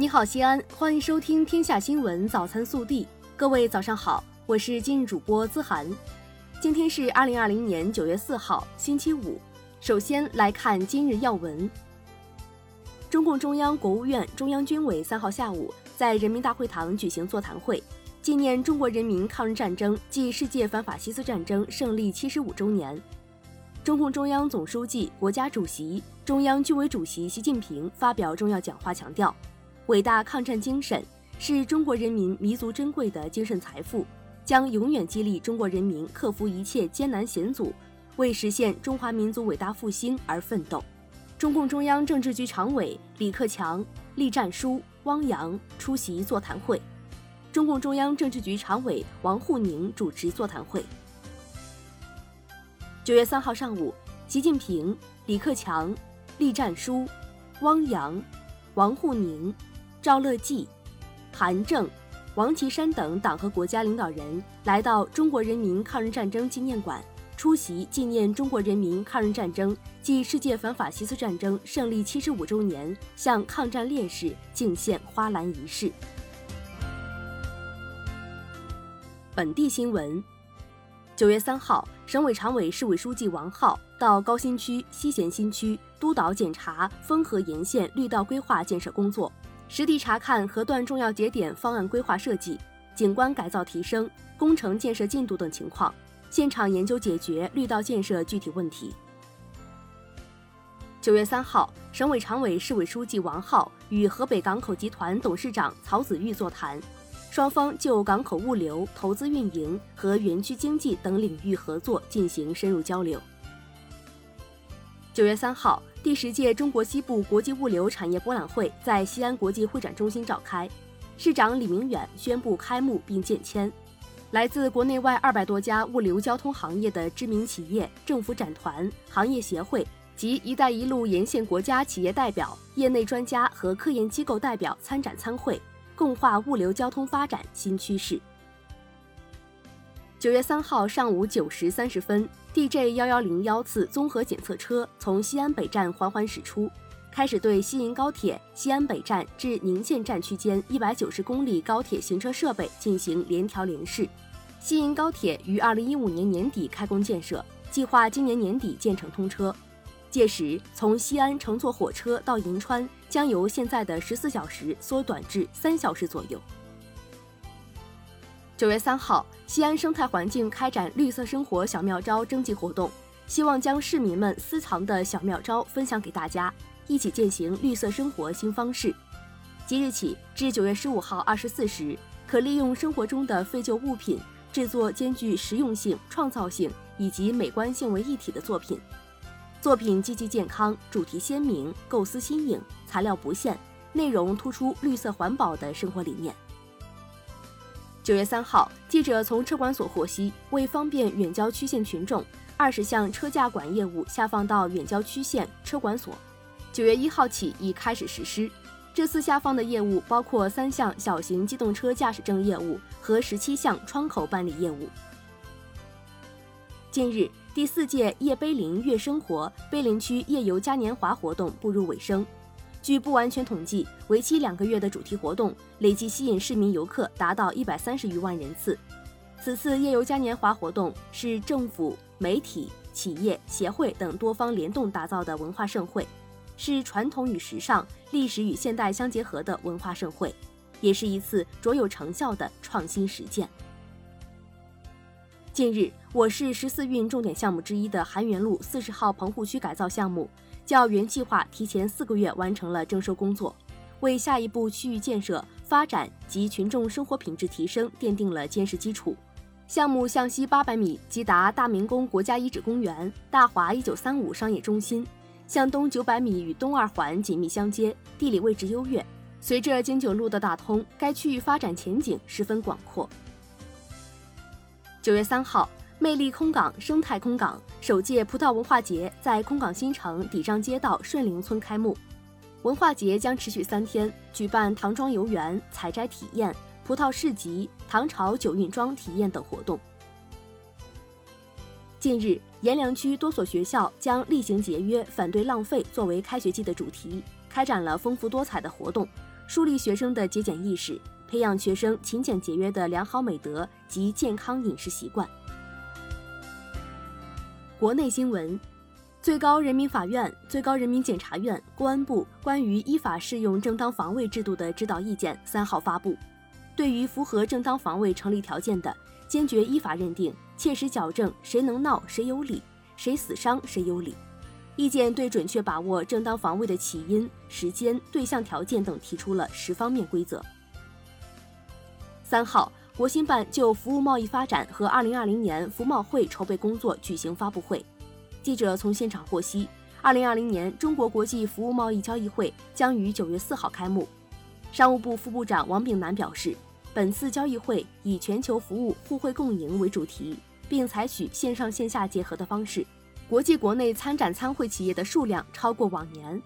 你好，西安，欢迎收听《天下新闻早餐速递》。各位早上好，我是今日主播资涵。今天是二零二零年九月四号，星期五。首先来看今日要闻。中共中央、国务院、中央军委三号下午在人民大会堂举行座谈会，纪念中国人民抗日战争暨世界反法西斯战争胜利七十五周年。中共中央总书记、国家主席、中央军委主席习近平发表重要讲话，强调。伟大抗战精神是中国人民弥足珍贵的精神财富，将永远激励中国人民克服一切艰难险阻，为实现中华民族伟大复兴而奋斗。中共中央政治局常委李克强、栗战书、汪洋出席座谈会，中共中央政治局常委王沪宁主持座谈会。九月三号上午，习近平、李克强、栗战书、汪洋、王沪宁。赵乐际、韩正、王岐山等党和国家领导人来到中国人民抗日战争纪念馆，出席纪念中国人民抗日战争暨世界反法西斯战争胜利七十五周年向抗战烈士敬献花篮仪式。本地新闻：九月三号，省委常委、市委书记王浩到高新区、西咸新区督导检查丰河沿线绿道规划建设工作。实地查看河段重要节点方案规划设计、景观改造提升、工程建设进度等情况，现场研究解决绿道建设具体问题。九月三号，省委常委、市委书记王浩与河北港口集团董事长曹子玉座谈，双方就港口物流、投资运营和园区经济等领域合作进行深入交流。九月三号。第十届中国西部国际物流产业博览会在西安国际会展中心召开，市长李明远宣布开幕并建签。来自国内外二百多家物流交通行业的知名企业、政府展团、行业协会及“一带一路”沿线国家企业代表、业内专家和科研机构代表参展参会，共话物流交通发展新趋势。九月三号上午九时三十分，DJ 幺幺零幺次综合检测车从西安北站缓缓驶出，开始对西营高铁西安北站至宁县站区间一百九十公里高铁行车设备进行联调联试。西营高铁于二零一五年年底开工建设，计划今年年底建成通车。届时，从西安乘坐火车到银川将由现在的十四小时缩短至三小时左右。九月三号，西安生态环境开展绿色生活小妙招征集活动，希望将市民们私藏的小妙招分享给大家，一起践行绿色生活新方式。即日起至九月十五号二十四时，可利用生活中的废旧物品制作兼具实用性、创造性以及美观性为一体的作品。作品积极健康，主题鲜明，构思新颖，材料不限，内容突出绿色环保的生活理念。九月三号，记者从车管所获悉，为方便远郊区县群众，二十项车驾管业务下放到远郊区县车管所，九月一号起已开始实施。这次下放的业务包括三项小型机动车驾驶证业务和十七项窗口办理业务。近日，第四届夜碑林乐生活碑林区夜游嘉年华活动步入尾声。据不完全统计，为期两个月的主题活动累计吸引市民游客达到一百三十余万人次。此次夜游嘉年华活动是政府、媒体、企业、协会等多方联动打造的文化盛会，是传统与时尚、历史与现代相结合的文化盛会，也是一次卓有成效的创新实践。近日，我市十四运重点项目之一的韩源路四十号棚户区改造项目。较原计划提前四个月完成了征收工作，为下一步区域建设发展及群众生活品质提升奠定了坚实基础。项目向西八百米即达大明宫国家遗址公园、大华一九三五商业中心，向东九百米与东二环紧密相接，地理位置优越。随着京九路的打通，该区域发展前景十分广阔。九月三号。魅力空港生态空港首届葡萄文化节在空港新城底张街道顺陵村开幕。文化节将持续三天，举办唐庄游园、采摘体验、葡萄市集、唐朝酒运庄体验等活动。近日，阎良区多所学校将“厉行节约，反对浪费”作为开学季的主题，开展了丰富多彩的活动，树立学生的节俭意识，培养学生勤俭节约的良好美德及健康饮食习惯。国内新闻。最高人民法院、最高人民检察院、公安部关于依法适用正当防卫制度的指导意见三号发布，对于符合正当防卫成立条件的，坚决依法认定，切实矫正谁能闹谁有理，谁死伤谁有理。意见对准确把握正当防卫的起因、时间、对象条件等提出了十方面规则。三号，国新办就服务贸易发展和二零二零年服贸会筹备工作举行发布会。记者从现场获悉，二零二零年中国国际服务贸易交易会将于九月四号开幕。商务部副部长王炳南表示，本次交易会以全球服务互惠共赢为主题，并采取线上线下结合的方式，国际国内参展参会企业的数量超过往年。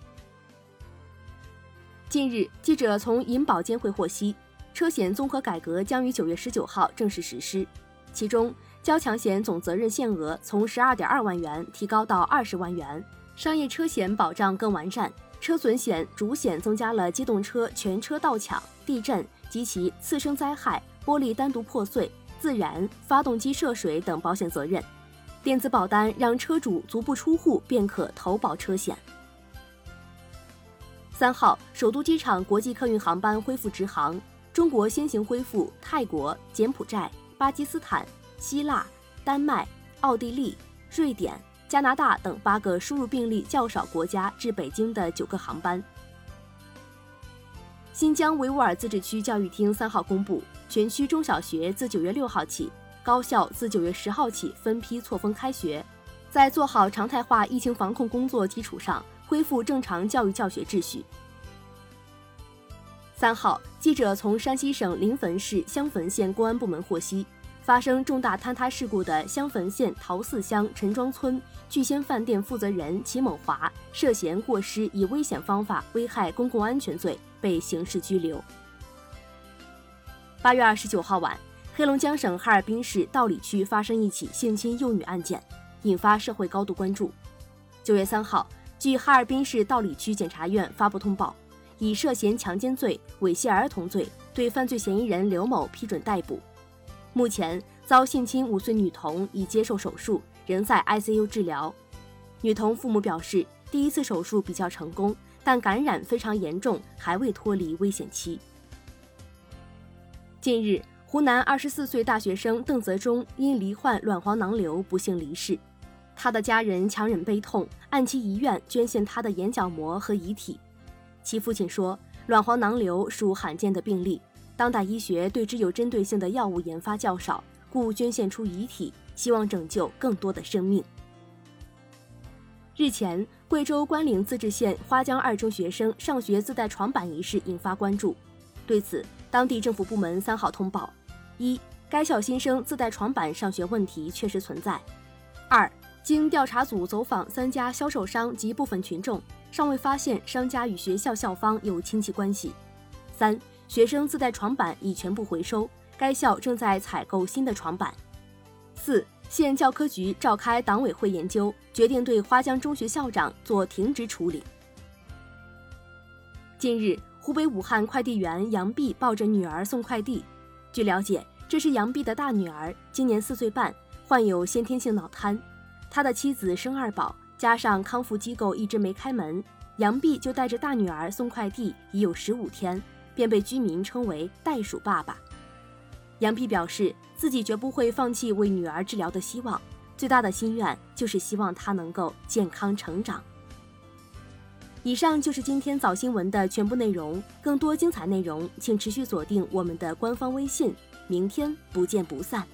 近日，记者从银保监会获悉，车险综合改革将于九月十九号正式实施，其中。交强险总责任限额从十二点二万元提高到二十万元，商业车险保障更完善，车损险主险增加了机动车全车盗抢、地震及其次生灾害、玻璃单独破碎、自燃、发动机涉水等保险责任。电子保单让车主足不出户便可投保车险。三号，首都机场国际客运航班恢复直航，中国先行恢复泰国、柬埔寨、巴基斯坦。希腊、丹麦、奥地利、瑞典、加拿大等八个输入病例较少国家至北京的九个航班。新疆维吾尔自治区教育厅三号公布，全区中小学自九月六号起，高校自九月十号起分批错峰开学，在做好常态化疫情防控工作基础上，恢复正常教育教学秩序。三号，记者从山西省临汾市襄汾县公安部门获悉。发生重大坍塌事故的襄汾县陶寺乡陈庄村聚仙饭店负责人齐某华涉嫌过失以危险方法危害公共安全罪，被刑事拘留。八月二十九号晚，黑龙江省哈尔滨市道里区发生一起性侵幼女案件，引发社会高度关注。九月三号，据哈尔滨市道里区检察院发布通报，以涉嫌强奸罪、猥亵儿童罪对犯罪嫌疑人刘某批准逮捕。目前遭性侵五岁女童已接受手术，仍在 ICU 治疗。女童父母表示，第一次手术比较成功，但感染非常严重，还未脱离危险期。近日，湖南二十四岁大学生邓泽忠因罹患卵黄囊瘤不幸离世，他的家人强忍悲痛，按其遗愿捐献他的眼角膜和遗体。其父亲说，卵黄囊瘤属罕见的病例。当代医学对之有针对性的药物研发较少，故捐献出遗体，希望拯救更多的生命。日前，贵州关岭自治县花江二中学生上学自带床板一事引发关注。对此，当地政府部门三号通报：一、该校新生自带床板上学问题确实存在；二、经调查组走访三家销售商及部分群众，尚未发现商家与学校校方有亲戚关系；三。学生自带床板已全部回收，该校正在采购新的床板。四县教科局召开党委会研究，决定对花江中学校长做停职处理。近日，湖北武汉快递员杨碧抱着女儿送快递。据了解，这是杨碧的大女儿，今年四岁半，患有先天性脑瘫。他的妻子生二宝，加上康复机构一直没开门，杨碧就带着大女儿送快递已有十五天。便被居民称为“袋鼠爸爸”。杨碧表示，自己绝不会放弃为女儿治疗的希望，最大的心愿就是希望她能够健康成长。以上就是今天早新闻的全部内容，更多精彩内容请持续锁定我们的官方微信，明天不见不散。